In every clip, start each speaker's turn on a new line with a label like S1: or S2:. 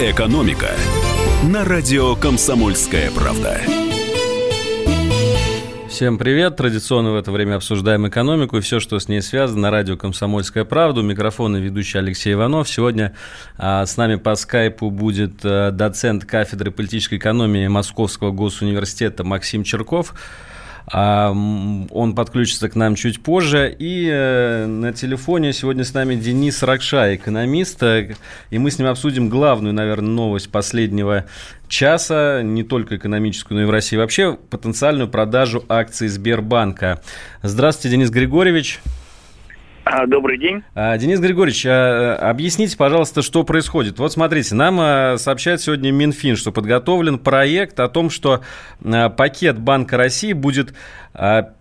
S1: «Экономика» на радио «Комсомольская правда».
S2: Всем привет! Традиционно в это время обсуждаем экономику и все, что с ней связано на радио «Комсомольская правда». У микрофона ведущий Алексей Иванов. Сегодня а, с нами по скайпу будет а, доцент кафедры политической экономии Московского госуниверситета Максим Черков. А, он подключится к нам чуть позже. И э, на телефоне сегодня с нами Денис Ракша, экономист. И мы с ним обсудим главную, наверное, новость последнего часа, не только экономическую, но и в России вообще, потенциальную продажу акций Сбербанка. Здравствуйте, Денис Григорьевич.
S3: А, добрый день.
S2: А, Денис Григорьевич, а, объясните, пожалуйста, что происходит. Вот смотрите, нам сообщает сегодня Минфин, что подготовлен проект о том, что пакет Банка России будет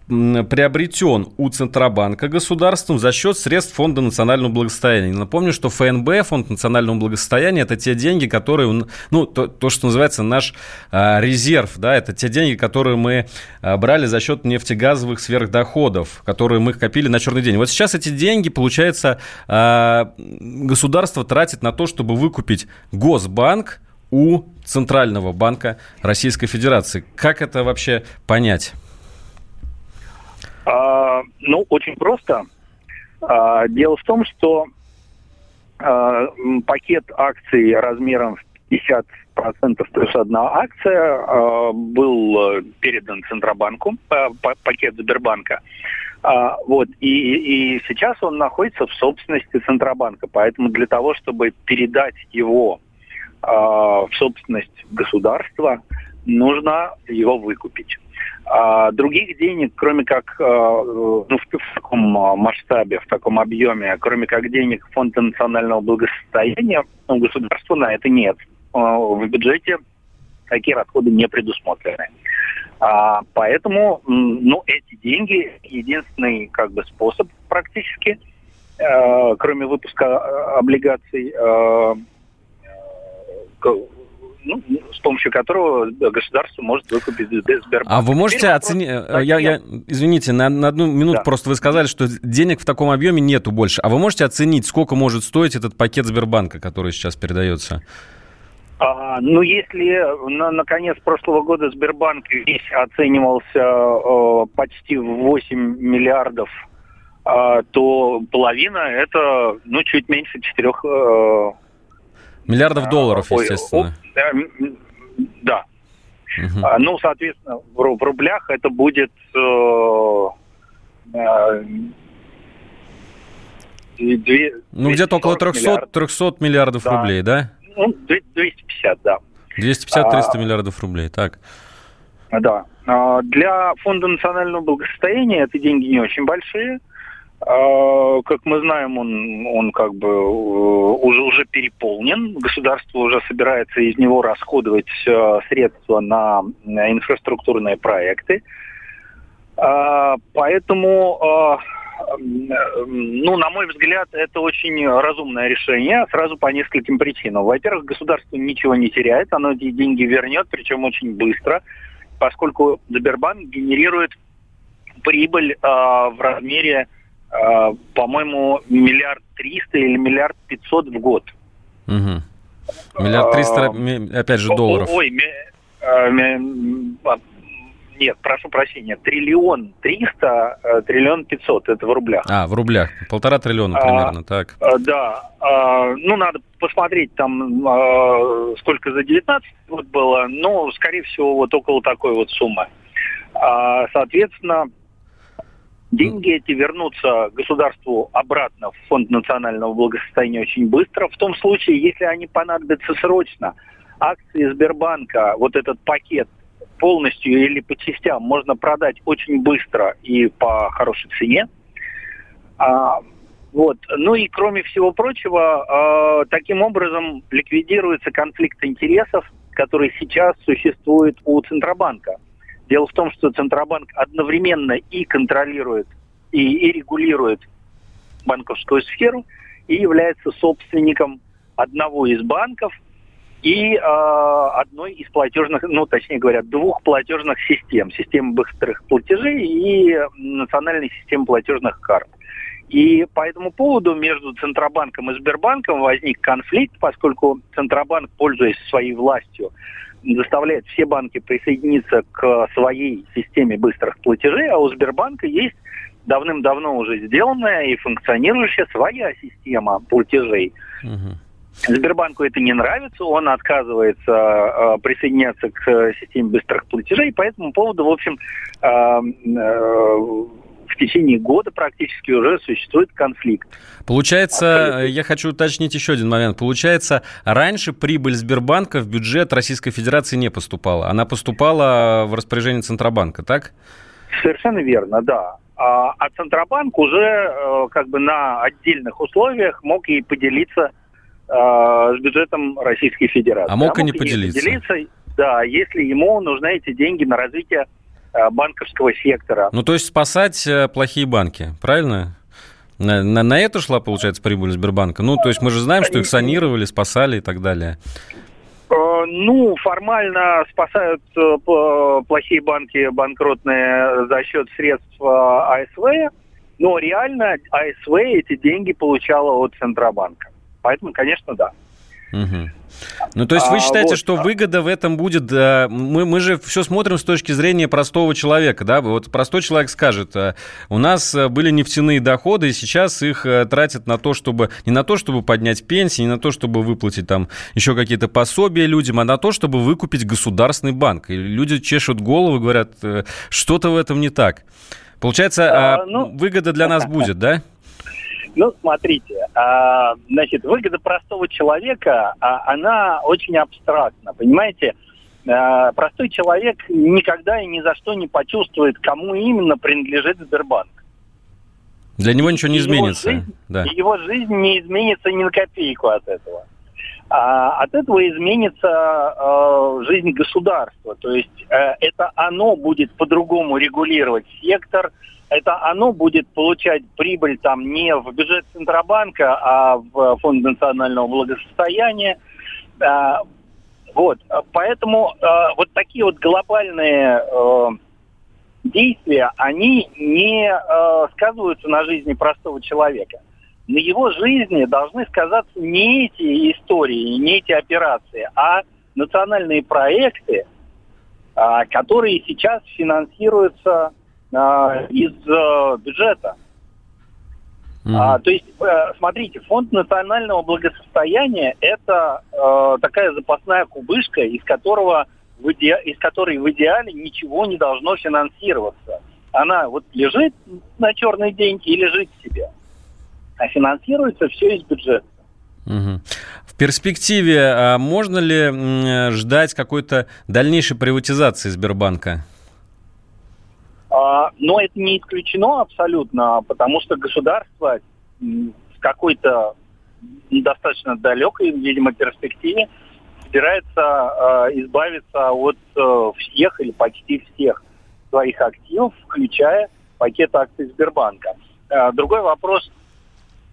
S2: приобретен у Центробанка государством за счет средств Фонда национального благосостояния. Напомню, что ФНБ, Фонд национального благосостояния, это те деньги, которые, ну, то, то что называется наш а, резерв, да, это те деньги, которые мы а, брали за счет нефтегазовых сверхдоходов, которые мы копили на черный день. Вот сейчас эти деньги, получается, а, государство тратит на то, чтобы выкупить Госбанк у Центрального банка Российской Федерации. Как это вообще понять?
S3: Ну, очень просто. А, дело в том, что а, пакет акций размером в 50% плюс одна акция а, был э, передан Центробанку, пакет Сбербанка. Вот, и, и сейчас он находится в собственности Центробанка. Поэтому для того, чтобы передать его в собственность государства, нужно его выкупить. А других денег, кроме как э, ну, в, таком масштабе, в таком объеме, кроме как денег Фонда национального благосостояния, у государства на это нет. А, в бюджете такие расходы не предусмотрены. А, поэтому, ну, эти деньги единственный как бы способ практически, э, кроме выпуска э, облигаций, э, ну, с помощью которого государство может выкупить Сбербанк.
S2: А вы можете оценить... Э, я, я, извините, на, на одну минуту да. просто вы сказали, что денег в таком объеме нету больше. А вы можете оценить, сколько может стоить этот пакет Сбербанка, который сейчас передается?
S3: А, ну, если на, на конец прошлого года Сбербанк весь оценивался э, почти в 8 миллиардов, э, то половина это, ну, чуть меньше 4 э,
S2: Миллиардов долларов, естественно.
S3: Да. Угу. А, ну, соответственно, в, в рублях это будет э, э,
S2: две, ну, где-то около 300 миллиардов, 300 миллиардов да. рублей, да?
S3: Ну, 250, да.
S2: 250-300 а, миллиардов рублей, так.
S3: Да. А, для Фонда национального благосостояния это деньги не очень большие. А, как мы знаем, он, он как бы э, уже, уже переполнен. Государство уже собирается из него расходовать э, средства на, инфраструктурные проекты. А, поэтому, а, ну, на мой взгляд, это очень разумное решение сразу по нескольким причинам. Во-первых, государство ничего не теряет, оно эти деньги вернет, причем очень быстро, поскольку Сбербанк генерирует прибыль в размере по-моему, миллиард триста или миллиард пятьсот в год.
S2: Угу. Миллиард триста, а, опять же, долларов.
S3: Ой, а, нет, прошу прощения, триллион триста, триллион пятьсот, это в рублях.
S2: А, в рублях, полтора триллиона примерно, а, так.
S3: Да, а, ну, надо посмотреть там, а, сколько за 19 год было, но, скорее всего, вот около такой вот суммы. А, соответственно, Деньги эти вернутся государству обратно в Фонд национального благосостояния очень быстро. В том случае, если они понадобятся срочно, акции Сбербанка, вот этот пакет полностью или по частям можно продать очень быстро и по хорошей цене. А, вот. Ну и кроме всего прочего, э, таким образом ликвидируется конфликт интересов, который сейчас существует у Центробанка. Дело в том, что Центробанк одновременно и контролирует, и, и регулирует банковскую сферу, и является собственником одного из банков и э, одной из платежных, ну, точнее говоря, двух платежных систем. Системы быстрых платежей и национальной системы платежных карт. И по этому поводу между Центробанком и Сбербанком возник конфликт, поскольку Центробанк, пользуясь своей властью, заставляет все банки присоединиться к своей системе быстрых платежей, а у Сбербанка есть давным-давно уже сделанная и функционирующая своя система платежей. Угу. Сбербанку это не нравится, он отказывается э, присоединяться к системе быстрых платежей, по этому поводу, в общем, э, э, в течение года практически уже существует конфликт.
S2: Получается, Абсолютно. я хочу уточнить еще один момент. Получается, раньше прибыль Сбербанка в бюджет Российской Федерации не поступала. Она поступала в распоряжение Центробанка, так?
S3: Совершенно верно, да. А, а Центробанк уже э, как бы на отдельных условиях мог и поделиться э, с бюджетом Российской Федерации.
S2: А мог и не поделиться. поделиться.
S3: Да, если ему нужны эти деньги на развитие э, банковского сектора.
S2: Ну, то есть спасать плохие банки, правильно? На, на, на это шла, получается, прибыль Сбербанка? Ну, то есть мы же знаем, что их санировали, спасали и так далее.
S3: Э, ну, формально спасают э, плохие банки банкротные за счет средств АСВ, но реально АСВ эти деньги получала от Центробанка. Поэтому, конечно, да.
S2: Угу. Ну, то есть вы а, считаете, а, вот, что выгода в этом будет... Мы, мы же все смотрим с точки зрения простого человека, да? Вот простой человек скажет, э, у нас э, были нефтяные доходы, и сейчас их э, тратят на то, чтобы... Не на то, чтобы поднять пенсии, не на то, чтобы выплатить там еще какие-то пособия людям, а на то, чтобы выкупить государственный банк. И люди чешут голову, говорят, что-то в этом не так. Получается, а, ну... выгода для нас будет, да?
S3: Ну, смотрите, а, значит, выгода простого человека, а, она очень абстрактна, понимаете? А, простой человек никогда и ни за что не почувствует, кому именно принадлежит Сбербанк.
S2: Для него ничего не изменится.
S3: Его жизнь, да. его жизнь не изменится ни на копейку от этого. А от этого изменится э, жизнь государства. То есть э, это оно будет по-другому регулировать сектор, это оно будет получать прибыль там не в бюджет Центробанка, а в Фонд национального благосостояния. А, вот, поэтому а, вот такие вот глобальные э, действия, они не э, сказываются на жизни простого человека. На его жизни должны сказаться не эти истории, не эти операции, а национальные проекты, а, которые сейчас финансируются а, из а, бюджета. Mm-hmm. А, то есть, э, смотрите, фонд национального благосостояния это э, такая запасная кубышка, из которого в иде... из которой в идеале ничего не должно финансироваться. Она вот лежит на черный день и лежит себе. А финансируется все из бюджета.
S2: Угу. В перспективе а можно ли ждать какой-то дальнейшей приватизации Сбербанка?
S3: А, но это не исключено абсолютно, потому что государство в какой-то достаточно далекой, видимо, перспективе собирается э, избавиться от э, всех или почти всех своих активов, включая пакет акций Сбербанка. Э, другой вопрос,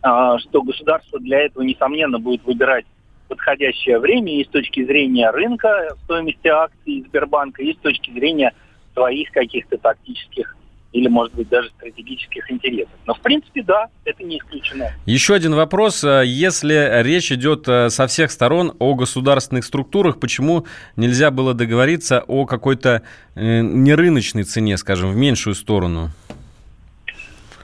S3: что государство для этого, несомненно, будет выбирать подходящее время и с точки зрения рынка стоимости акций Сбербанка, и с точки зрения своих каких-то тактических или, может быть, даже стратегических интересов. Но, в принципе, да, это не исключено.
S2: Еще один вопрос. Если речь идет э, со всех сторон о государственных структурах, почему нельзя было договориться о какой-то э, нерыночной цене, скажем, в меньшую сторону?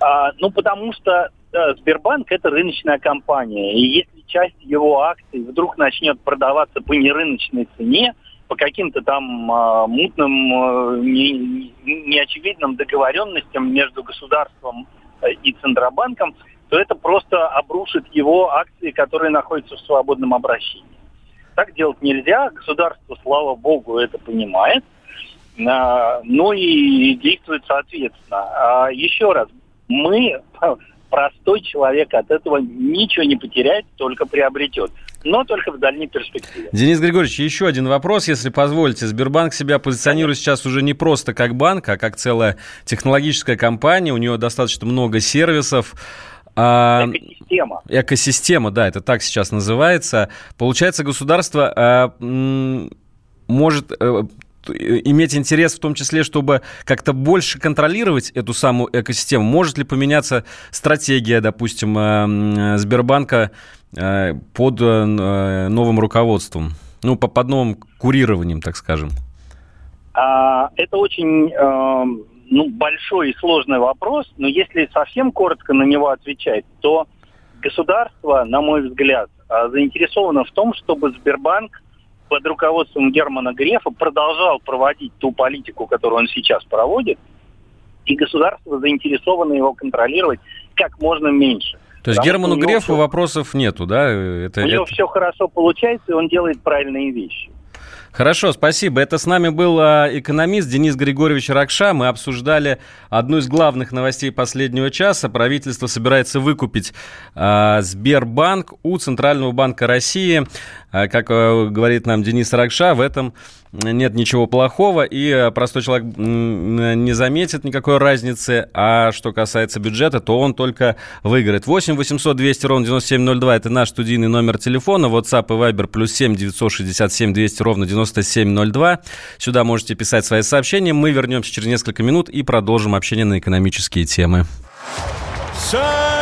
S3: А, ну, потому что э, Сбербанк – это рыночная компания. И если часть его акций вдруг начнет продаваться по нерыночной цене, по каким-то там э, мутным, э, не, неочевидным договоренностям между государством и Центробанком, то это просто обрушит его акции, которые находятся в свободном обращении. Так делать нельзя, государство, слава богу, это понимает, ну и действует соответственно. А еще раз, мы, простой человек, от этого ничего не потеряет, только приобретет но только в дальней перспективе.
S2: Денис Григорьевич, еще один вопрос, если позволите. Сбербанк себя позиционирует сейчас уже не просто как банк, а как целая технологическая компания. У нее достаточно много сервисов.
S3: А, экосистема.
S2: Экосистема, да, это так сейчас называется. Получается, государство а, может... Иметь интерес в том числе, чтобы как-то больше контролировать эту самую экосистему? Может ли поменяться стратегия, допустим, э, Сбербанка под новым руководством? Ну, под новым курированием, так скажем.
S3: А, это очень ну, большой и сложный вопрос, но если совсем коротко на него отвечать, то государство, на мой взгляд, заинтересовано в том, чтобы Сбербанк под руководством Германа Грефа продолжал проводить ту политику, которую он сейчас проводит, и государство заинтересовано его контролировать как можно меньше.
S2: То есть Герману Грефу все... вопросов нету, да?
S3: Это, у него это... все хорошо получается, и он делает правильные вещи.
S2: Хорошо, спасибо. Это с нами был а, экономист Денис Григорьевич Ракша. Мы обсуждали одну из главных новостей последнего часа. Правительство собирается выкупить а, Сбербанк у Центрального банка России. А, как а, говорит нам Денис Ракша, в этом нет ничего плохого, и э, простой человек не заметит никакой разницы. А что касается бюджета, то он только выиграет. 8 800 200 ровно 9702 – это наш студийный номер телефона. WhatsApp и Viber плюс 7 967 200 ровно 9702. Сюда можете писать свои сообщения. Мы вернемся через несколько минут и продолжим общение на экономические темы.
S4: Самые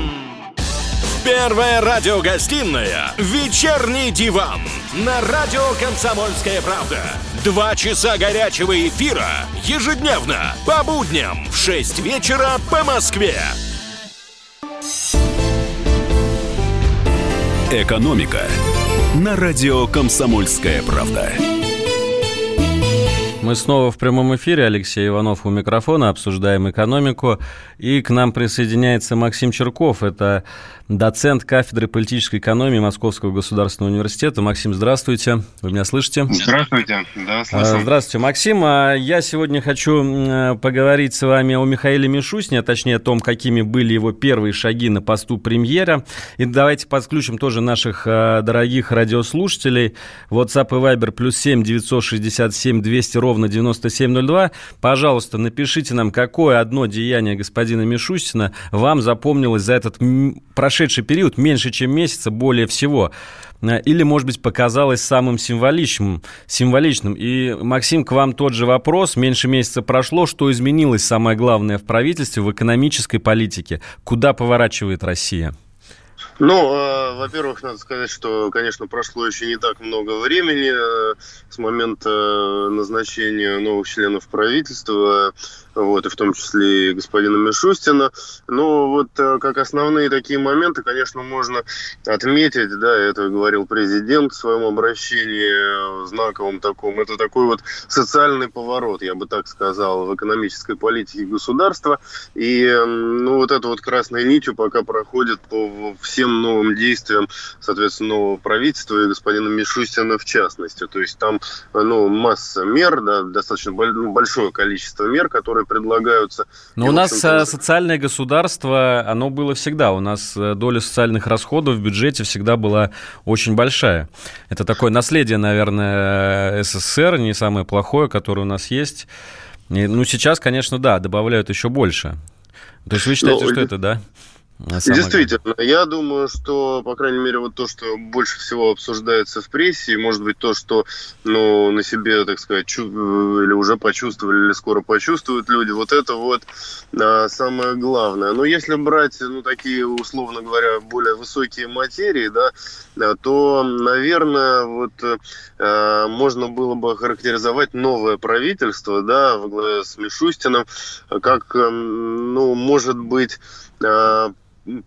S4: Первая радиогостинная «Вечерний диван» на радио «Комсомольская правда». Два часа горячего эфира ежедневно по будням в 6 вечера по Москве.
S1: «Экономика» на радио «Комсомольская правда».
S2: Мы снова в прямом эфире. Алексей Иванов у микрофона. Обсуждаем экономику. И к нам присоединяется Максим Черков. Это доцент кафедры политической экономии Московского государственного университета. Максим, здравствуйте. Вы меня слышите?
S5: Здравствуйте. Да, слышу.
S2: Здравствуйте, Максим. А я сегодня хочу поговорить с вами о Михаиле Мишустине, а точнее о том, какими были его первые шаги на посту премьера. И давайте подключим тоже наших а, дорогих радиослушателей. WhatsApp и Viber плюс 7 967 200 ровно 9702. Пожалуйста, напишите нам, какое одно деяние господина Мишустина вам запомнилось за этот прошедший прошедший период меньше, чем месяца, более всего, э, или, может быть, показалось самым символичным, символичным. И, Максим, к вам тот же вопрос. Меньше месяца прошло. Что изменилось, самое главное, в правительстве, в экономической политике? Куда поворачивает Россия?
S5: Ну, э, во-первых, надо сказать, что, конечно, прошло еще не так много времени э, с момента э, назначения новых членов правительства вот, и в том числе и господина Мишустина. Но вот э, как основные такие моменты, конечно, можно отметить, да, это говорил президент в своем обращении знаковом таком, это такой вот социальный поворот, я бы так сказал, в экономической политике государства. И, ну, вот это вот красной нитью пока проходит по всем новым действиям, соответственно, нового правительства и господина Мишустина в частности. То есть там, ну, масса мер, да, достаточно ну, большое количество мер, которые которые предлагаются.
S2: Но и, у нас э, социальное государство, оно было всегда. У нас э, доля социальных расходов в бюджете всегда была очень большая. Это такое наследие, наверное, СССР, не самое плохое, которое у нас есть. И, ну, сейчас, конечно, да, добавляют еще больше. То есть вы считаете, Но... что это, да?
S5: Действительно, я думаю, что, по крайней мере, вот то, что больше всего обсуждается в прессе, и, может быть, то, что, ну, на себе, так сказать, чу- или уже почувствовали, или скоро почувствуют люди, вот это вот а, самое главное. Но если брать, ну, такие, условно говоря, более высокие материи, да, а, то, наверное, вот а, можно было бы характеризовать новое правительство, да, во главе с Мишустином, как, ну, может быть, а,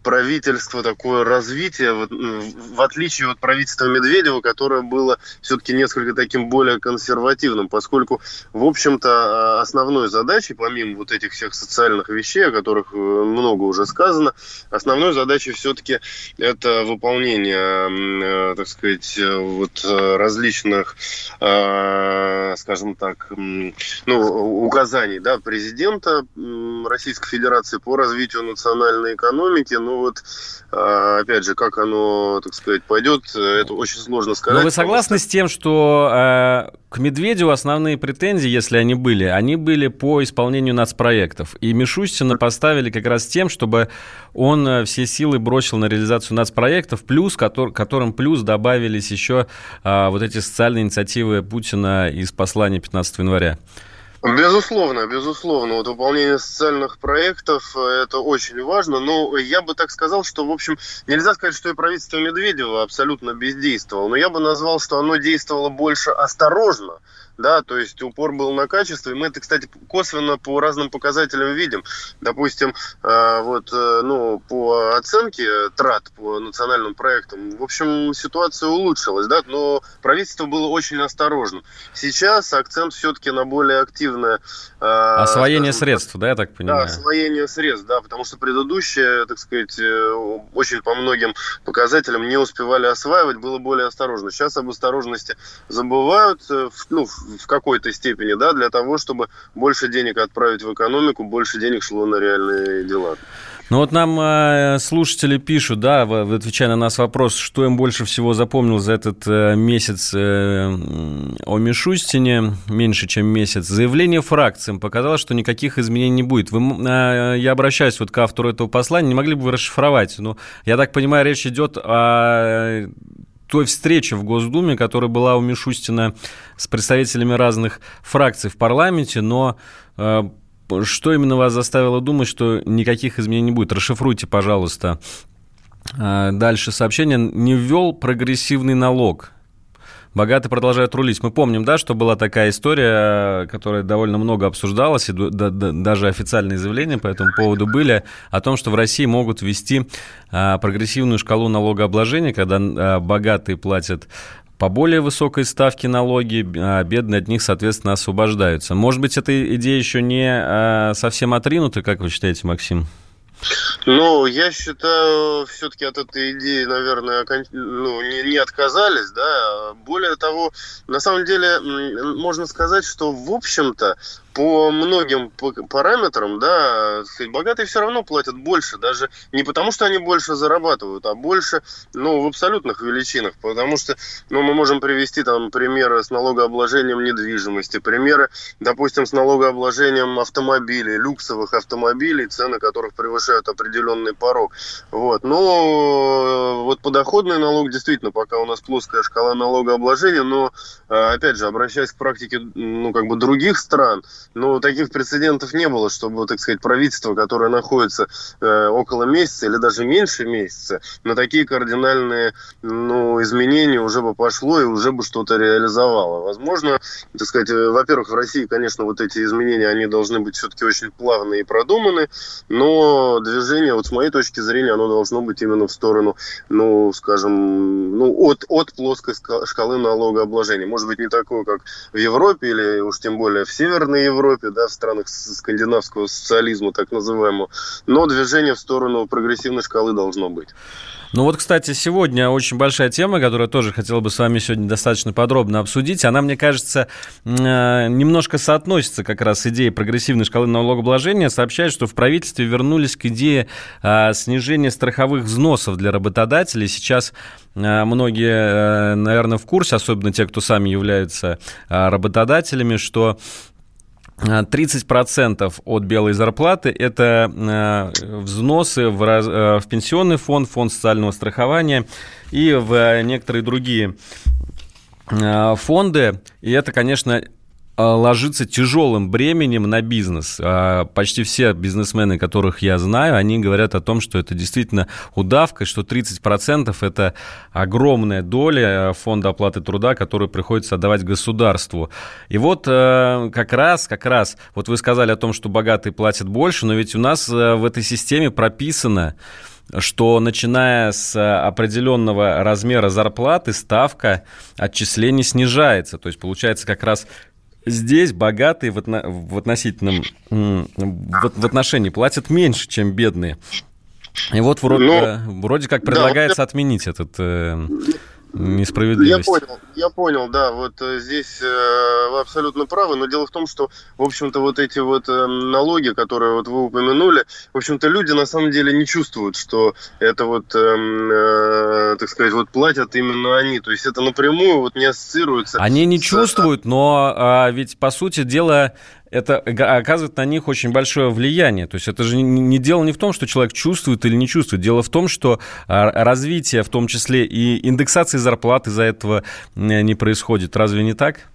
S5: правительство такое развитие, в отличие от правительства Медведева, которое было все-таки несколько таким более консервативным, поскольку, в общем-то, а, основной задачей, помимо вот этих всех социальных вещей, о которых э, много уже сказано, основной задачей все-таки это выполнение, э, так сказать, вот различных, а, скажем так, ну, указаний да, президента Российской Федерации по развитию национальной экономики, экономики. Ну вот, а, опять же, как оно, так сказать, пойдет, это очень сложно сказать.
S2: Но вы согласны с тем, что э, к Медведеву основные претензии, если они были, они были по исполнению нацпроектов. И Мишустина поставили как раз тем, чтобы он э, все силы бросил на реализацию нацпроектов, плюс, который, которым плюс добавились еще э, вот эти социальные инициативы Путина из послания 15 января.
S5: Безусловно, безусловно. Вот выполнение социальных проектов э, – это очень важно. Но я бы так сказал, что, в общем, нельзя сказать, что и правительство Медведева абсолютно бездействовало. Но я бы назвал, что оно действовало больше осторожно – да, то есть упор был на качество, и мы это, кстати, косвенно по разным показателям видим. Допустим, э, вот, э, ну, по оценке трат по национальным проектам, в общем, ситуация улучшилась, да, но правительство было очень осторожным. Сейчас акцент все-таки на более активное...
S2: Э, Освоение скажем, средств, да, я так понимаю?
S5: Да, освоение средств, да, потому что предыдущие, так сказать, очень по многим показателям не успевали осваивать, было более осторожно. Сейчас об осторожности забывают, ну, в какой-то степени, да, для того, чтобы больше денег отправить в экономику, больше денег шло на реальные дела.
S2: Ну вот нам э, слушатели пишут, да, отвечая на нас вопрос, что им больше всего запомнил за этот э, месяц э, о Мишустине, меньше чем месяц. Заявление фракциям показало, что никаких изменений не будет. Вы, я обращаюсь вот к автору этого послания, не могли бы вы расшифровать? Ну, я так понимаю, речь идет о той встрече в Госдуме, которая была у Мишустина с представителями разных фракций в парламенте, но э, что именно вас заставило думать, что никаких изменений не будет? Расшифруйте, пожалуйста. Э, дальше сообщение. Не ввел прогрессивный налог. Богатые продолжают рулить. Мы помним, да, что была такая история, которая довольно много обсуждалась, и даже официальные заявления по этому поводу были, о том, что в России могут ввести а, прогрессивную шкалу налогообложения, когда а, богатые платят по более высокой ставке налоги, а бедные от них, соответственно, освобождаются. Может быть, эта идея еще не совсем отринута, как вы считаете, Максим?
S5: Ну, я считаю, все-таки от этой идеи, наверное, ну, не, не отказались, да. Более того, на самом деле, можно сказать, что, в общем-то, по многим параметрам, да, богатые все равно платят больше, даже не потому, что они больше зарабатывают, а больше, ну, в абсолютных величинах, потому что, ну, мы можем привести там примеры с налогообложением недвижимости, примеры, допустим, с налогообложением автомобилей, люксовых автомобилей, цены которых превышают определенный порог, вот, но вот подоходный налог действительно, пока у нас плоская шкала налогообложения, но, а, опять же, обращаясь к практике, ну, как бы других стран, ну, таких прецедентов не было, чтобы, так сказать, правительство, которое находится э, около месяца или даже меньше месяца, на такие кардинальные ну, изменения уже бы пошло и уже бы что-то реализовало. Возможно, так сказать, э, во-первых, в России, конечно, вот эти изменения, они должны быть все-таки очень плавные и продуманы, но движение, вот с моей точки зрения, оно должно быть именно в сторону, ну, скажем, ну, от, от плоской шкалы налогообложения. Может быть, не такое, как в Европе или уж тем более в Северной Европе, да, в странах скандинавского социализма, так называемого. Но движение в сторону прогрессивной шкалы должно быть.
S2: Ну вот, кстати, сегодня очень большая тема, которую тоже хотел бы с вами сегодня достаточно подробно обсудить. Она, мне кажется, э, немножко соотносится как раз с идеей прогрессивной шкалы налогообложения. Сообщает, что в правительстве вернулись к идее э, снижения страховых взносов для работодателей. Сейчас э, многие, наверное, в курсе, особенно те, кто сами являются работодателями, что 30% от белой зарплаты – это э, взносы в, раз, э, в пенсионный фонд, фонд социального страхования и в некоторые другие э, фонды. И это, конечно, а, ложится тяжелым бременем на бизнес. А, почти все бизнесмены, которых я знаю, они говорят о том, что это действительно удавка, что 30% это огромная доля фонда оплаты труда, которую приходится отдавать государству. И вот э, как раз, как раз, вот вы сказали о том, что богатые платят больше, но ведь у нас э, в этой системе прописано, что начиная с определенного размера зарплаты ставка отчислений снижается. То есть получается как раз здесь богатые в, отно, в относительном в, в отношении платят меньше, чем бедные. И вот вроде, Но, ну, вроде как предлагается да, отменить этот... Э... несправедливость.
S5: Я понял, я понял, да, вот э, здесь э, вы абсолютно правы, но дело в том, что, в общем-то, вот эти вот э, налоги, которые вот вы упомянули, в общем-то, люди на самом деле не чувствуют, что это вот, эм, э, так сказать, вот платят именно они, то есть это напрямую вот не ассоциируется.
S2: Они не
S5: с...
S2: чувствуют, но а, ведь, по сути дела, это оказывает на них очень большое влияние. То есть это же не дело не в том, что человек чувствует или не чувствует. Дело в том, что а, развитие, в том числе и индексации зарплаты из-за этого не происходит. Разве не так?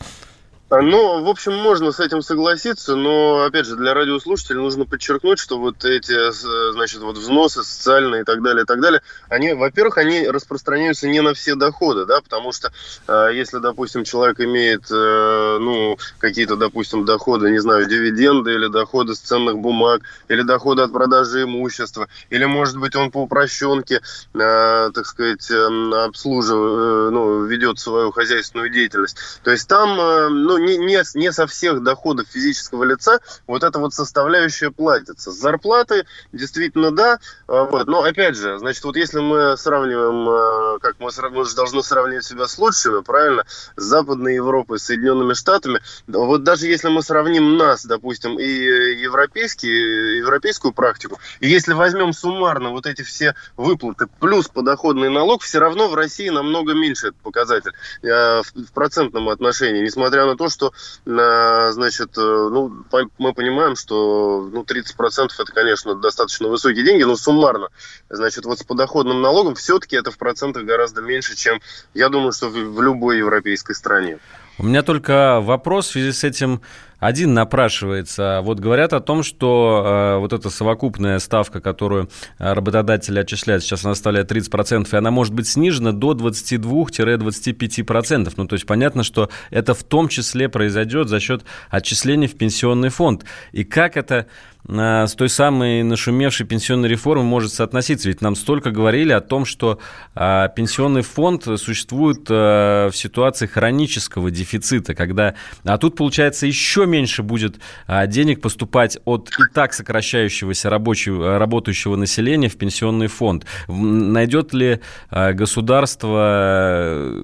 S5: Ну, в общем, можно с этим согласиться, но, опять же, для радиослушателей нужно подчеркнуть, что вот эти, значит, вот взносы социальные и так далее, и так далее, они, во-первых, они распространяются не на все доходы, да, потому что э, если, допустим, человек имеет, э, ну, какие-то, допустим, доходы, не знаю, дивиденды или доходы с ценных бумаг, или доходы от продажи имущества, или, может быть, он по упрощенке, э, так сказать, э, обслуживает, э, ну, ведет свою хозяйственную деятельность, то есть там, э, ну, не, не, не со всех доходов физического лица вот эта вот составляющая платится. С зарплаты действительно да, а, вот. но опять же, значит, вот если мы сравниваем, а, как мы, мы же должны сравнивать себя с лучшими, правильно, с Западной Европой, с Соединенными Штатами, вот даже если мы сравним нас, допустим, и европейские, европейскую практику, если возьмем суммарно вот эти все выплаты плюс подоходный налог, все равно в России намного меньше этот показатель э, в процентном отношении, несмотря на то, что, э, значит, э, ну, мы понимаем, что ну, 30% это, конечно, достаточно высокие деньги, но суммарно, значит, вот с подоходным налогом все-таки это в процентах гораздо меньше, чем, я думаю, что в любой европейской стране.
S2: У меня только вопрос в связи с этим один напрашивается. Вот говорят о том, что э, вот эта совокупная ставка, которую э, работодатели отчисляют, сейчас она составляет 30%, и она может быть снижена до 22-25%. Ну, то есть понятно, что это в том числе произойдет за счет отчислений в пенсионный фонд. И как это э, с той самой нашумевшей пенсионной реформой может соотноситься? Ведь нам столько говорили о том, что э, пенсионный фонд существует э, в ситуации хронического дефицита, когда... А тут, получается, еще меньше будет а, денег поступать от и так сокращающегося рабочего, работающего населения в пенсионный фонд. Найдет ли а, государство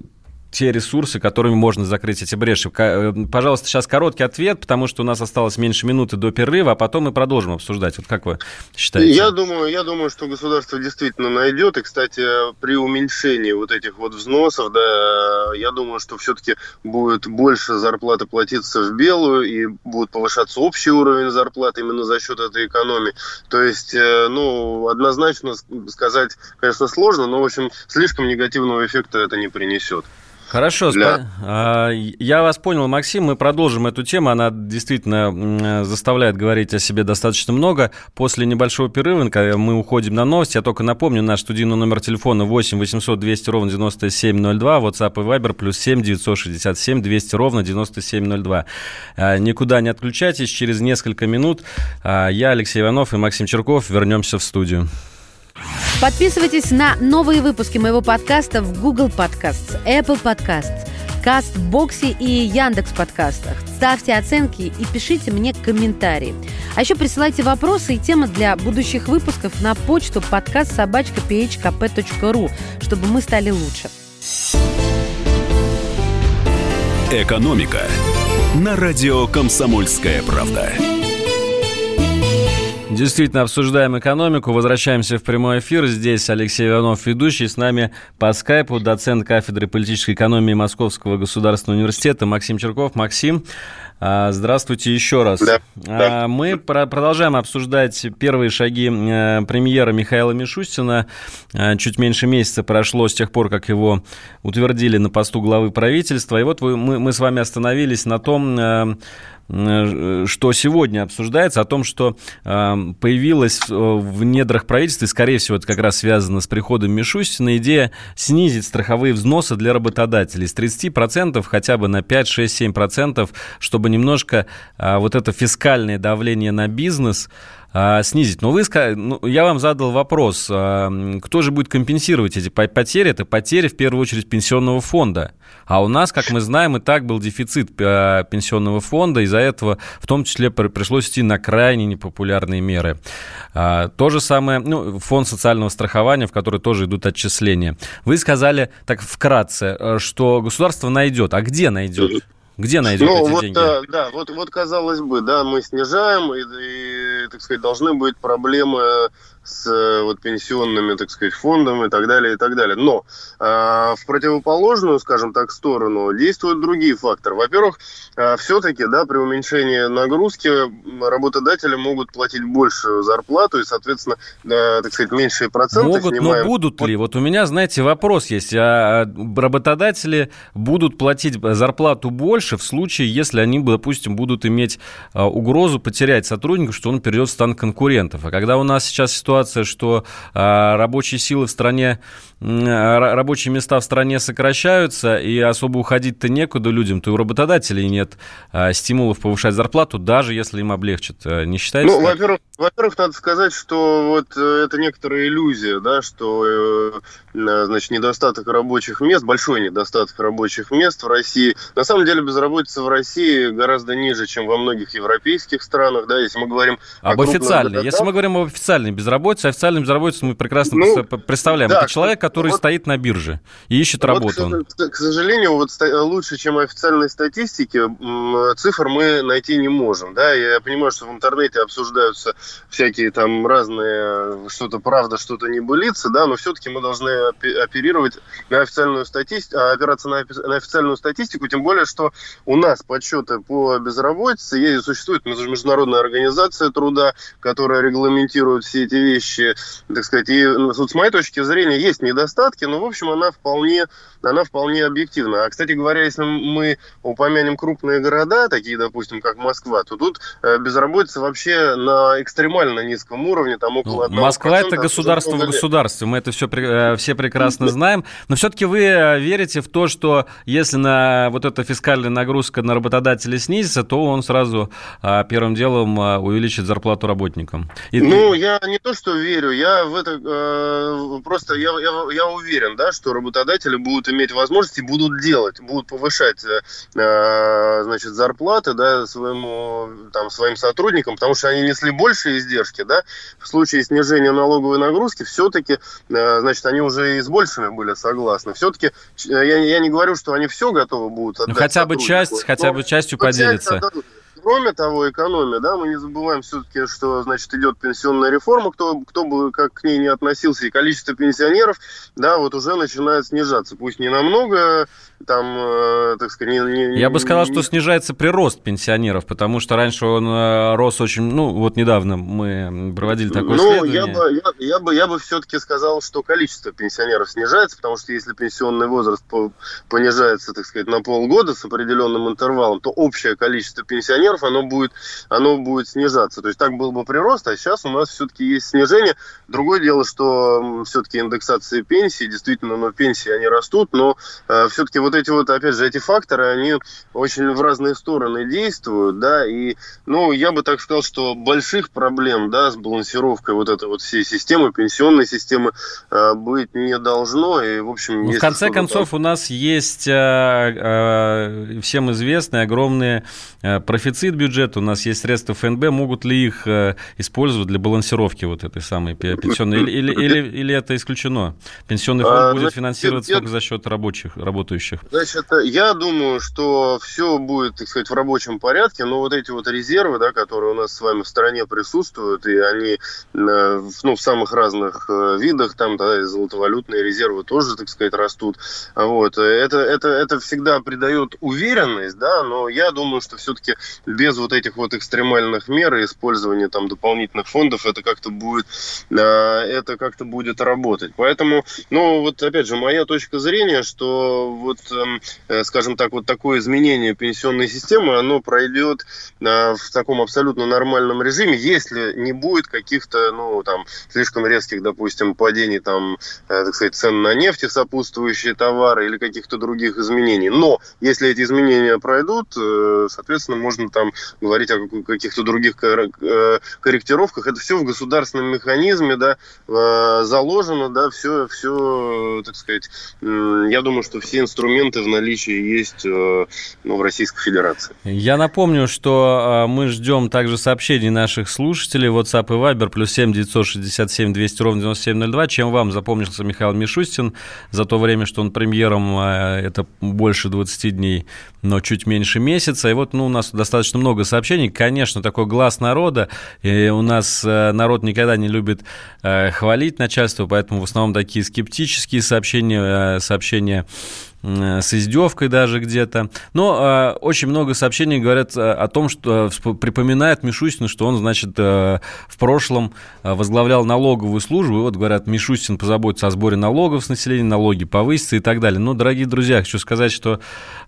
S2: те ресурсы, которыми можно закрыть эти бреши. Э, пожалуйста, сейчас короткий ответ, потому что у нас осталось меньше минуты до перерыва, а потом мы продолжим обсуждать. Вот как вы считаете?
S5: Я думаю, я думаю, что государство действительно найдет. И, кстати, при уменьшении вот этих вот взносов, да, я думаю, что все-таки будет больше зарплаты платиться в белую и будет повышаться общий уровень зарплаты именно за счет этой экономии. То есть, э, ну, однозначно сказать, конечно, сложно, но, в общем, слишком негативного эффекта это не принесет.
S2: Хорошо, для... А, я вас понял, Максим. Мы продолжим эту тему. Она действительно заставляет говорить о себе достаточно много. После небольшого перерыва мы уходим на новости. Я только напомню, наш студийный номер телефона 8 800 200 ровно 9702, WhatsApp и Viber плюс 7 967 200 ровно 9702. А, никуда не отключайтесь. Через несколько минут а, я, Алексей Иванов и Максим Черков вернемся в студию.
S6: Подписывайтесь на новые выпуски моего подкаста в Google Podcasts, Apple Podcasts, Кастбоксе и Яндекс подкастах. Ставьте оценки и пишите мне комментарии. А еще присылайте вопросы и темы для будущих выпусков на почту подкаст собачка phkp.ru, чтобы мы стали лучше.
S1: Экономика на радио «Комсомольская правда».
S2: Действительно, обсуждаем экономику. Возвращаемся в прямой эфир. Здесь Алексей Иванов, ведущий. С нами по скайпу доцент кафедры политической экономии Московского государственного университета Максим Черков. Максим, здравствуйте еще раз.
S5: Да,
S2: да. А, мы продолжаем обсуждать первые шаги э, премьера Михаила Мишустина. А, чуть меньше месяца прошло с тех пор, как его утвердили на посту главы правительства. И вот мы с вами остановились на том, э, Э, что сегодня обсуждается, о том, что э, появилась в недрах правительства, и, скорее всего, это как раз связано с приходом Мишустина, идея снизить страховые взносы для работодателей с 30% хотя бы на 5, 6, 7%, чтобы чтобы немножко а, вот это фискальное давление на бизнес а, снизить. Но вы ну, я вам задал вопрос, а, кто же будет компенсировать эти потери? Это потери в первую очередь пенсионного фонда. А у нас, как мы знаем, и так был дефицит а, пенсионного фонда, из-за этого в том числе пришлось идти на крайне непопулярные меры. То же самое, ну, фонд социального страхования, в который тоже идут отчисления. Вы сказали так вкратце, э, что государство найдет. А где найдет? Где найдет ну, эти
S5: вот,
S2: деньги?
S5: Да, да, вот, вот казалось бы, да, мы снижаем, и, и, так сказать, должны быть проблемы с э, вот, пенсионными, так сказать, фондами и так далее, и так далее. Но э, в противоположную, скажем так, сторону действуют другие факторы. Во-первых, э, все-таки, да, при уменьшении нагрузки работодатели могут платить большую зарплату и, соответственно, э, так сказать, меньшие проценты
S2: Могут, снимаем. но будут ли? Вот у меня, знаете, вопрос есть. А, а работодатели будут платить зарплату больше в случае, если они, допустим, будут иметь а, угрозу потерять сотрудника, что он перейдет стан конкурентов. А когда у нас сейчас ситуация что а, рабочие силы в стране, рабочие места в стране сокращаются, и особо уходить-то некуда людям, то и у работодателей нет а, стимулов повышать зарплату, даже если им облегчат. Не считаете?
S5: Ну, во-первых, во-первых, надо сказать, что вот э, это некоторая иллюзия, да, что э, значит, недостаток рабочих мест, большой недостаток рабочих мест в России. На самом деле безработица в России гораздо ниже, чем во многих европейских странах, да, если мы говорим
S2: об официальной. Если мы говорим об официальной безработице, официальной безработице мы прекрасно ну, представляем. Да, это человек, который вот, стоит на бирже и ищет вот, работу.
S5: К, к сожалению, вот лучше, чем официальной статистики, цифр мы найти не можем, да. Я понимаю, что в интернете обсуждаются всякие там разные, что-то правда, что-то не былится, да, но все-таки мы должны оперировать на официальную статистику, опираться на, на официальную статистику, тем более, что у нас подсчеты по безработице, есть, существует международная организация труда, которая регламентирует все эти вещи, так сказать, и с моей точки зрения есть недостатки, но, в общем, она вполне, она вполне объективна. А, кстати говоря, если мы упомянем крупные города, такие, допустим, как Москва, то тут э, безработица вообще на экстремально низком уровне, там около
S2: ну, Москва это государство в государстве, мы это все, э, все прекрасно знаем, но все-таки вы э, верите в то, что если на вот эта фискальная нагрузка на работодателя снизится, то он сразу первым делом увеличит зарплату работникам?
S5: И... Ну, я не то, что верю, я в это э, просто я, я, я уверен, да, что работодатели будут иметь возможности, будут делать, будут повышать э, э значит, зарплаты да, своему, там, своим сотрудникам, потому что они несли большие издержки, да, в случае снижения налоговой нагрузки все-таки, э, значит, они уже и с большими были согласны. Все-таки э, я, я не говорю, что они все готовы будут
S2: отдать. Ну, хотя бы часть, хотя бы частью поделиться. Отдадут
S5: кроме того, экономия, да, мы не забываем все-таки, что, значит, идет пенсионная реформа, кто, кто бы как к ней не относился, и количество пенсионеров, да, вот уже начинает снижаться. Пусть не намного, там, э, так сказать, не,
S2: не, Я бы сказал, не... что снижается прирост пенсионеров, потому что раньше он э, рос очень, ну, вот недавно мы проводили такое ну, исследование.
S5: Я бы, я, я бы, я бы все-таки сказал, что количество пенсионеров снижается, потому что если пенсионный возраст понижается, так сказать, на полгода с определенным интервалом, то общее количество пенсионеров оно будет, оно будет снижаться. То есть так был бы прирост, а сейчас у нас все-таки есть снижение. Другое дело, что все-таки индексации пенсии, действительно, но пенсии они растут, но э, все-таки вот эти вот, опять же, эти факторы, они очень в разные стороны действуют, да, и, ну, я бы так сказал, что больших проблем, да, с балансировкой вот этой вот всей системы, пенсионной системы э, быть не должно, и, в общем...
S2: Ну, в конце концов, там... у нас есть э, э, всем известные огромные э, профициты дефицит бюджета, у нас есть средства ФНБ, могут ли их э, использовать для балансировки вот этой самой пенсионной, или, или, или, или это исключено? Пенсионный фонд а, будет финансироваться только за счет рабочих, работающих?
S5: Значит, я думаю, что все будет, так сказать, в рабочем порядке, но вот эти вот резервы, да, которые у нас с вами в стране присутствуют, и они э, ну, в самых разных э, видах, там, да, и золотовалютные резервы тоже, так сказать, растут. Вот. Это, это, это всегда придает уверенность, да, но я думаю, что все-таки без вот этих вот экстремальных мер и использования там дополнительных фондов это как-то будет, это как-то будет работать. Поэтому, ну, вот опять же, моя точка зрения, что вот, э, скажем так, вот такое изменение пенсионной системы, оно пройдет в таком абсолютно нормальном режиме, если не будет каких-то, ну, там, слишком резких, допустим, падений там, э, так сказать, цен на нефть сопутствующие товары или каких-то других изменений. Но если эти изменения пройдут, э, соответственно, можно там говорить о каких-то других корректировках. Это все в государственном механизме, да, заложено, да, все, все, так сказать, я думаю, что все инструменты в наличии есть ну, в Российской Федерации.
S2: Я напомню, что а, мы ждем также сообщений наших слушателей. WhatsApp и Viber плюс 7 967 200 ровно 9702. Чем вам запомнился Михаил Мишустин за то время, что он премьером, а, это больше 20 дней, но чуть меньше месяца. И вот ну, у нас достаточно много сообщений. Конечно, такой глаз народа. И у нас народ никогда не любит хвалить начальство, поэтому в основном такие скептические сообщения, сообщения Э, с издевкой даже где-то. Но э, очень много сообщений говорят э, о том, что э, припоминает Мишустин, что он, значит, э, в прошлом э, возглавлял налоговую службу. И вот говорят, Мишустин позаботится о сборе налогов с населения, налоги повысятся и так далее. Но, дорогие друзья, хочу сказать, что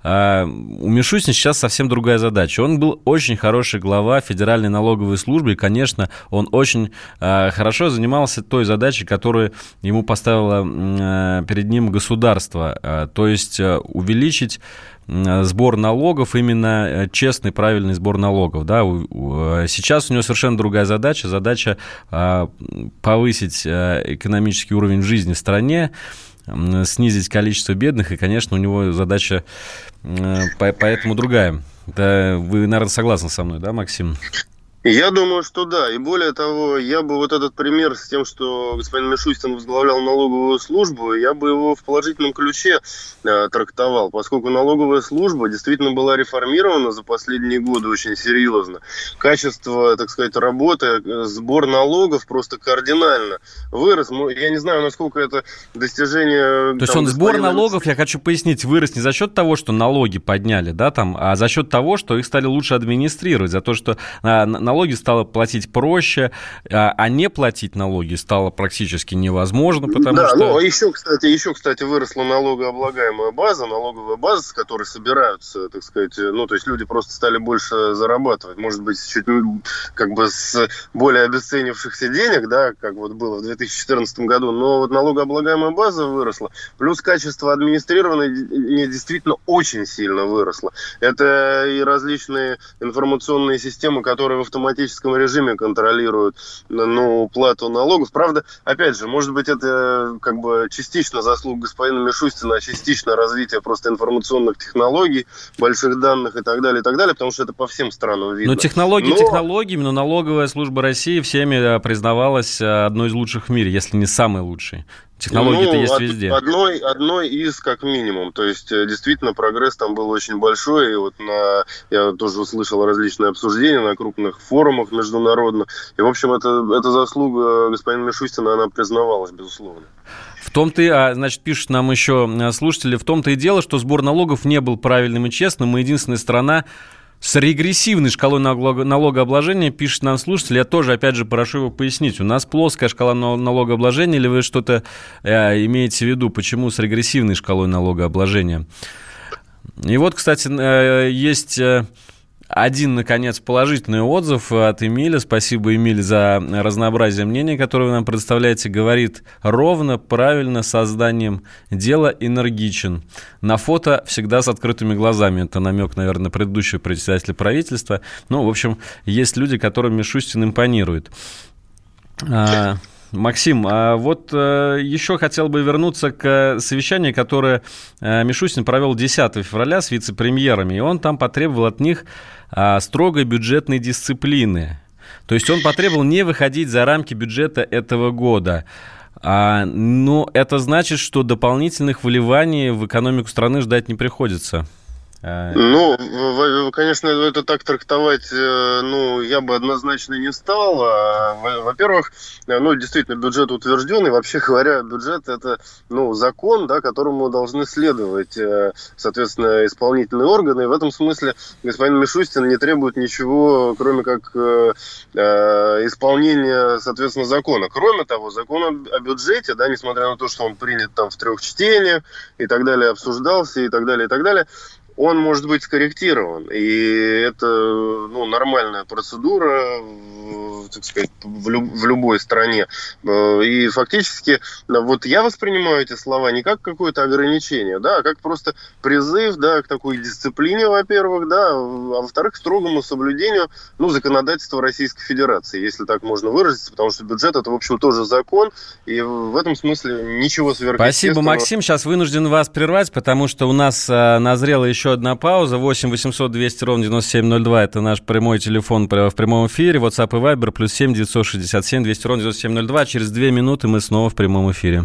S2: э, у Мишустина сейчас совсем другая задача. Он был очень хороший глава Федеральной налоговой службы, и, конечно, он очень э, хорошо занимался той задачей, которую ему поставило э, перед ним государство. Э, то есть есть э, увеличить сбор налогов, именно э, честный, правильный сбор налогов. Да? Сейчас у него совершенно другая задача. Задача повысить э, экономический уровень жизни в стране, снизить количество бедных, и, конечно, у него задача поэтому другая. Да, вы, наверное, согласны со мной, да, Максим?
S5: Я думаю, что да. И более того, я бы вот этот пример с тем, что господин Мишустин возглавлял налоговую службу, я бы его в положительном ключе э, трактовал, поскольку налоговая служба действительно была реформирована за последние годы очень серьезно. Качество, так сказать, работы, сбор налогов просто кардинально вырос. Ну, я не знаю, насколько это достижение...
S2: То есть он сбор налогов, я хочу пояснить, вырос не за счет того, что налоги подняли, да, там, а за счет того, что их стали лучше администрировать, за то, что а, налоги стало платить проще, а, а не платить налоги стало практически невозможно, потому да, что...
S5: ну, еще, кстати, еще, кстати, выросла налогооблагаемая база, налоговая база, с которой собираются, так сказать, ну, то есть люди просто стали больше зарабатывать, может быть, чуть как бы с более обесценившихся денег, да, как вот было в 2014 году, но вот налогооблагаемая база выросла, плюс качество администрирования действительно очень сильно выросло. Это и различные информационные системы, которые в автоматическом режиме контролируют ну, плату налогов. Правда, опять же, может быть, это как бы частично заслуга господина Мишустина, а частично развитие просто информационных технологий, больших данных и так далее, и так далее, потому что это по всем странам видно.
S2: Но технологии но... технологиями, но налоговая служба России всеми э, признавалась э, одной из лучших в мире, если не самой лучшей. Технологии-то ну, есть од- везде.
S5: Одной, одной из, как минимум. То есть, э, действительно, прогресс там был очень большой. И вот на, я тоже услышал различные обсуждения на крупных форумах международных. И, в общем, это, это заслуга господина Мишустина, она признавалась, безусловно.
S2: В том-то, а, значит, пишут нам еще э, слушатели, в том-то и дело, что сбор налогов не был правильным и честным. Мы единственная страна, с регрессивной шкалой налогообложения, пишет нам слушатель, я тоже, опять же, прошу его пояснить. У нас плоская шкала налогообложения, или вы что-то э, имеете в виду? Почему с регрессивной шкалой налогообложения? И вот, кстати, э, есть... Один, наконец, положительный отзыв от Эмиля. Спасибо, Эмиль, за разнообразие мнений, которое вы нам представляете. Говорит, ровно, правильно, созданием дела энергичен. На фото всегда с открытыми глазами. Это намек, наверное, на предыдущего председателя правительства. Ну, в общем, есть люди, которым Мишустин импонирует. А, Максим, а вот э, еще хотел бы вернуться к совещанию, которое э, Мишустин провел 10 февраля с вице-премьерами, и он там потребовал от них э, строгой бюджетной дисциплины. То есть он потребовал не выходить за рамки бюджета этого года. А, но это значит, что дополнительных вливаний в экономику страны ждать не приходится.
S5: Э, ну, конечно, это так трактовать, э, ну, я бы однозначно не стал. А, во-первых, э, ну, действительно, бюджет утвержден, и вообще говоря, бюджет – это, ну, закон, да, которому должны следовать, соответственно, исполнительные органы. И в этом смысле господин Мишустин не требует ничего, кроме как исполнения, соответственно, закона. Кроме того, закон о бюджете, да, несмотря на то, что он принят там в трех чтениях и так далее, обсуждался и так далее, и так далее, он может быть скорректирован. И это ну, нормальная процедура, так сказать, в, люб, в любой стране. Э, и фактически вот я воспринимаю эти слова не как какое-то ограничение, да, а как просто призыв да, к такой дисциплине, во-первых, да, а во-вторых, к строгому соблюдению ну, законодательства Российской Федерации, если так можно выразиться, потому что бюджет это, в общем, тоже закон, и в этом смысле ничего сверхъестественного.
S2: Спасибо, Максим. Сейчас вынужден вас прервать, потому что у нас э, назрела еще еще одна пауза. 8 800 200 ровно 9702. Это наш прямой телефон в прямом эфире. WhatsApp и Viber плюс 7 967 200 ровно 9702. Через две минуты мы снова в прямом эфире.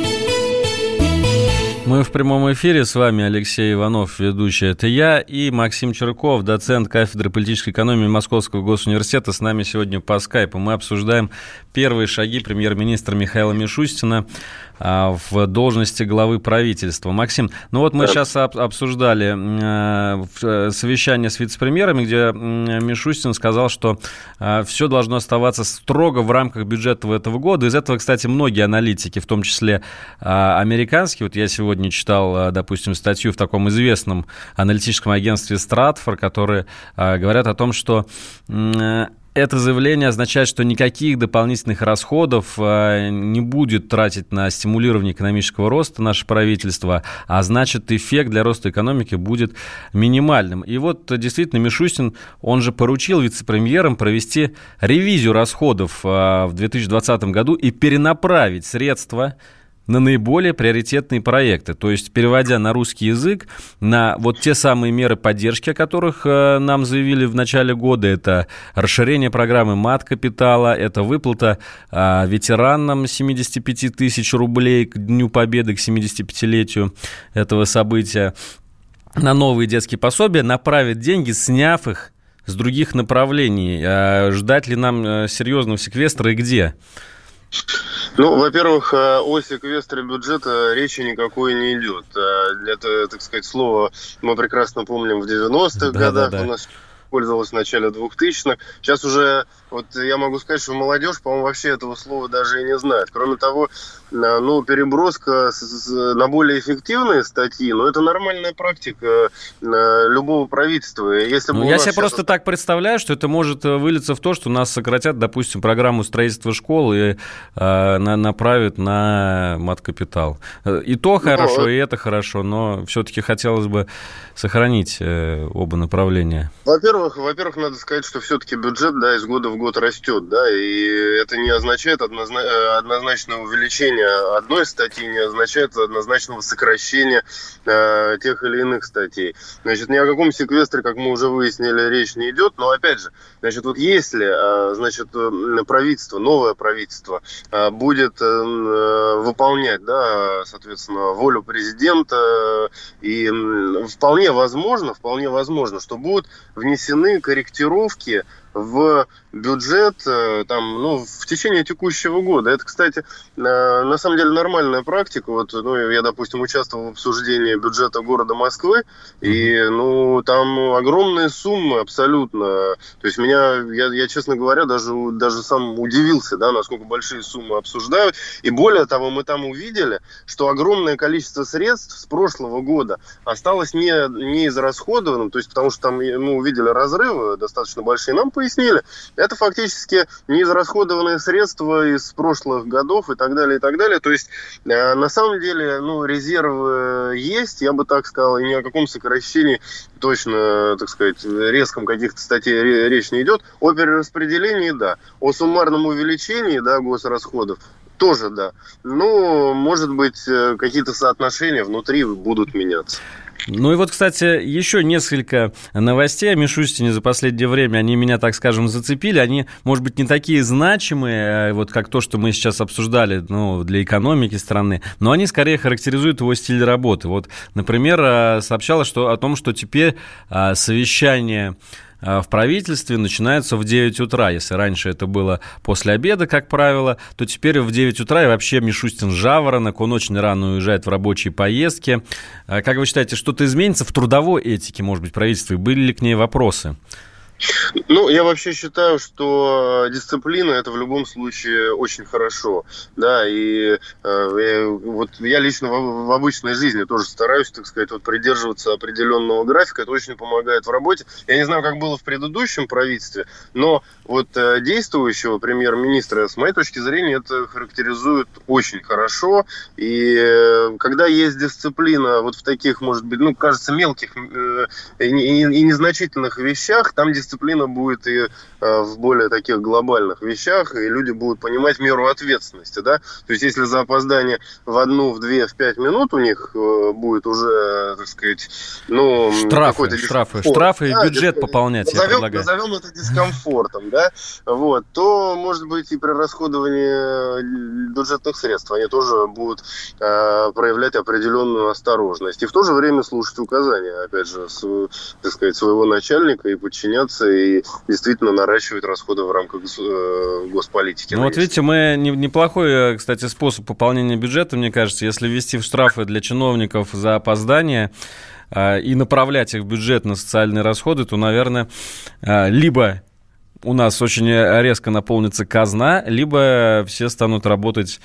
S2: Мы в прямом эфире. С вами Алексей Иванов, ведущий. Это я и Максим Черков, доцент кафедры политической экономии Московского госуниверситета. С нами сегодня по скайпу. Мы обсуждаем первые шаги премьер-министра Михаила Мишустина в должности главы правительства. Максим, ну вот мы сейчас обсуждали э, э, совещание с вице-премьерами, где Мишустин сказал, что э, все должно оставаться строго в рамках бюджета этого года. Из этого, кстати, многие аналитики, в том числе американские, вот я сегодня читал, допустим, статью в таком известном аналитическом агентстве Stratfor, которые говорят о том, что это заявление означает, что никаких дополнительных расходов э, не будет тратить на стимулирование экономического роста наше правительство, а значит, эффект для роста экономики будет минимальным. И вот действительно Мишустин, он же поручил вице-премьерам провести ревизию расходов э, в 2020 году и перенаправить средства на наиболее приоритетные проекты. То есть, переводя на русский язык, на вот те самые меры поддержки, о которых э, нам заявили в начале года, это расширение программы мат-капитала, это выплата э, ветеранам 75 тысяч рублей к Дню Победы, к 75-летию этого события, на новые детские пособия, направить деньги, сняв их с других направлений. А ждать ли нам э, серьезного секвестра и где?
S5: Ну, во-первых, о секвестре бюджета речи никакой не идет. Э, это, так сказать, слово мы прекрасно помним в 90-х да, годах. Да, да. У нас пользовалось в начале 2000-х. Сейчас уже, вот я могу сказать, что молодежь, по-моему, вообще этого слова даже и не знает. Кроме того, ну, переброска на более эффективные статьи, ну, это нормальная практика любого правительства.
S2: Если ну, я себе просто вот... так представляю, что это может э, вылиться в то, что нас сократят, допустим, программу строительства школ и э, направят на мат-капитал. Э, и то ну, хорошо, ну, и это хорошо, но все-таки хотелось бы сохранить э, оба направления.
S5: Во-первых, во-первых, надо сказать, что все-таки бюджет, да, из года в год растет, да, и это не означает однозначно, однозначное увеличение одной статьи не означает однозначного сокращения э, тех или иных статей. Значит, ни о каком секвестре, как мы уже выяснили, речь не идет, но опять же, значит, вот если, э, значит, э, правительство, новое правительство э, будет э, выполнять, да, соответственно, волю президента, и э, вполне возможно, вполне возможно, что будут внесены корректировки в бюджет э, там, ну, в течение текущего года. Это, кстати, э, на самом деле нормальная практика. Вот, ну, я, допустим, участвовал в обсуждении бюджета города Москвы, и, ну, там огромные суммы абсолютно. То есть меня, я, я честно говоря, даже, даже сам удивился, да, насколько большие суммы обсуждают. И более того, мы там увидели, что огромное количество средств с прошлого года осталось не, не израсходованным, то есть потому что там мы увидели разрывы достаточно большие. Нам пояснили. Это фактически неизрасходованные средства из прошлых годов и так далее, и так далее. То есть, э, на самом деле, ну, резервы есть, я бы так сказал, и ни о каком сокращении точно, так сказать, резком каких-то статей речь не идет. О перераспределении, да. О суммарном увеличении, да, госрасходов тоже да. Но, может быть, э, какие-то соотношения внутри будут меняться.
S2: Ну и вот, кстати, еще несколько новостей о Мишустине за последнее время. Они меня, так скажем, зацепили. Они, может быть, не такие значимые, э, вот как то, что мы сейчас обсуждали ну, для экономики страны, но они скорее характеризуют его стиль работы. Вот, например, э, сообщалось что, о том, что теперь совещание а, в правительстве начинаются в 9 утра. Если раньше это было после обеда, как правило, то теперь в 9 утра и вообще Мишустин жаворонок, он очень рано уезжает в рабочие поездки. А как вы считаете, что-то изменится в трудовой этике, может быть, правительства? Были ли к ней вопросы?
S5: Ну, я вообще считаю, что дисциплина это в любом случае очень хорошо, да, и э, вот я лично в, в обычной жизни тоже стараюсь, так сказать, вот придерживаться определенного графика, это очень помогает в работе. Я не знаю, как было в предыдущем правительстве, но вот э, действующего премьер-министра, с моей точки зрения, это характеризует очень хорошо, и э, когда есть дисциплина вот в таких, может быть, ну, кажется, мелких э, и, и, и незначительных вещах, там дисциплина дисциплина будет и в более таких глобальных вещах, и люди будут понимать меру ответственности, да. То есть, если за опоздание в одну, в две, в пять минут у них э, будет уже, так сказать, ну...
S2: Штрафы, штрафы, штрафы и да, бюджет дис... пополнять, назовем, я предлагаю.
S5: Назовем это дискомфортом, да, вот, то, может быть, и при расходовании бюджетных средств они тоже будут э, проявлять определенную осторожность. И в то же время слушать указания, опять же, с, так сказать, своего начальника и подчиняться и действительно наращивать расходы в рамках э, госполитики.
S2: Ну вот видите, мы неплохой, э, кстати, способ пополнения бюджета, мне кажется, если ввести в штрафы для чиновников за опоздание э, и направлять их в бюджет на социальные расходы, то, наверное, либо у нас очень резко наполнится казна, либо все станут работать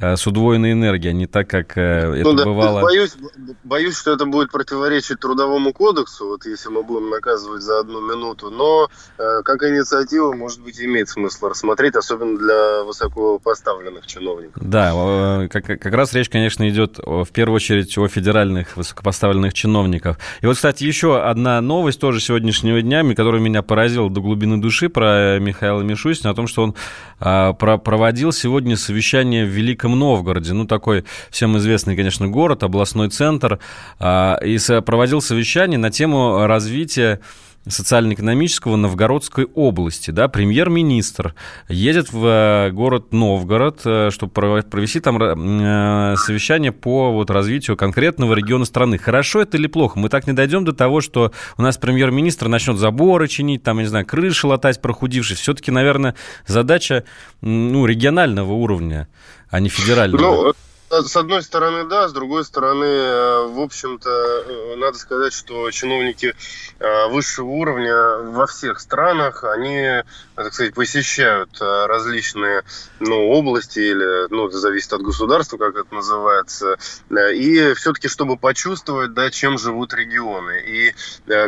S2: Э, с удвоенной энергией, а не так, как э, ну, это да, бывало.
S5: Боюсь, боюсь, что это будет противоречить трудовому кодексу, вот если мы будем наказывать за одну минуту, но э, как инициатива, может быть, имеет смысл рассмотреть, особенно для высокопоставленных чиновников.
S2: Да, как, как раз речь, конечно, идет в первую очередь о федеральных высокопоставленных чиновников. И вот, кстати, еще одна новость тоже сегодняшнего дня, которая меня поразила до глубины души про Михаила Мишустина, о том, что он а, проводил сегодня совещание в Великом Новгороде, ну, такой всем известный, конечно, город, областной центр, а, и проводил совещание на тему развития социально-экономического Новгородской области. Да, премьер-министр едет в э, город Новгород, э, чтобы провести там э, совещание по вот, развитию конкретного региона страны. Хорошо это или плохо? Мы так не дойдем до того, что у нас премьер-министр начнет заборы чинить, там, я не знаю, крыши латать прохудившись. Все-таки, наверное, задача ну, регионального уровня а не федерального. Ну,
S5: с одной стороны, да, с другой стороны, э, в общем-то, э, надо сказать, что чиновники э, высшего уровня во всех странах, они, так сказать, посещают различные ну, области или, ну, это зависит от государства, как это называется, и все-таки, чтобы почувствовать, да, чем живут регионы. И,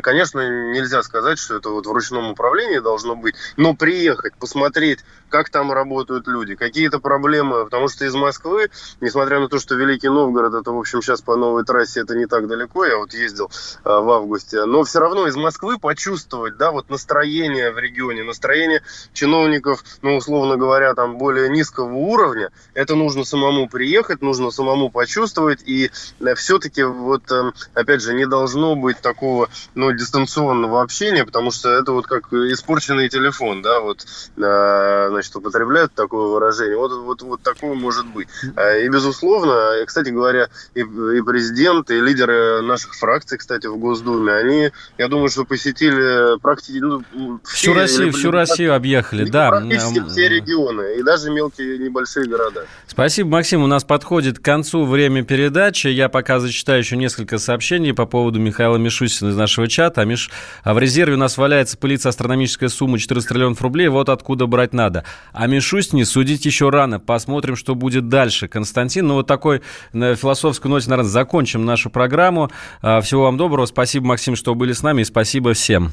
S5: конечно, нельзя сказать, что это вот в ручном управлении должно быть, но приехать, посмотреть, как там работают люди, какие-то проблемы, потому что из Москвы, несмотря на то, что Великий Новгород, это, в общем, сейчас по новой трассе это не так далеко, я вот ездил в августе, но все равно из Москвы почувствовать, да, вот настроение в регионе, настроение чиновников, ну, условно говоря, там, более низкого уровня, это нужно самому приехать, нужно самому почувствовать, и э, все-таки вот, э, опять же, не должно быть такого, ну, дистанционного общения, потому что это вот как испорченный телефон, да, вот, э, значит, употребляют такое выражение, вот, вот, вот такое может быть. И, безусловно, кстати говоря, и, и президент, и лидеры наших фракций, кстати, в Госдуме, они, я думаю, что посетили практически... Ну,
S2: всю Россию, всю Россию объехали, да.
S5: Практически все регионы, и даже мелкие небольшие города.
S2: Спасибо, Максим. У нас подходит к концу время передачи. Я пока зачитаю еще несколько сообщений по поводу Михаила Мишустина из нашего чата. А, Миш... а в резерве у нас валяется пылиться астрономическая сумма 14 триллионов рублей. Вот откуда брать надо. А Мишустине судить еще рано. Посмотрим, что будет дальше. Константин ну, вот такой на философской ноте, наверное, закончим нашу программу. А, всего вам доброго. Спасибо, Максим, что были с нами, и спасибо всем.